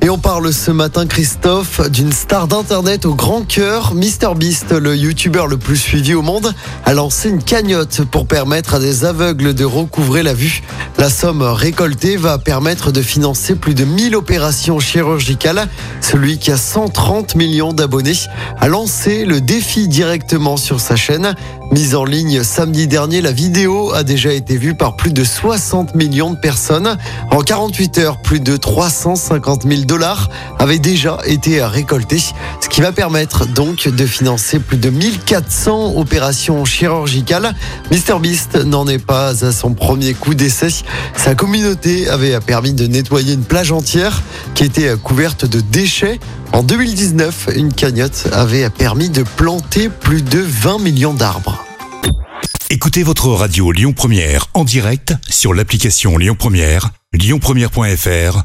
Et on parle ce matin, Christophe, d'une star d'internet au grand cœur. MrBeast, le youtubeur le plus suivi au monde, a lancé une cagnotte pour permettre à des aveugles de recouvrer la vue. La somme récoltée va permettre de financer plus de 1000 opérations chirurgicales. Celui qui a 130 millions d'abonnés a lancé le défi directement sur sa chaîne. Mise en ligne samedi dernier, la vidéo a déjà été vue par plus de 60 millions de personnes. En 48 heures, plus de 350 000 dollars avaient déjà été récoltés, ce qui va permettre donc de financer plus de 1400 opérations chirurgicales. MrBeast n'en est pas à son premier coup d'essai. Sa communauté avait permis de nettoyer une plage entière qui était couverte de déchets. En 2019, une cagnotte avait permis de planter plus de 20 millions d'arbres. Écoutez votre radio Lyon Première en direct sur l'application Lyon Première, lyonpremière.fr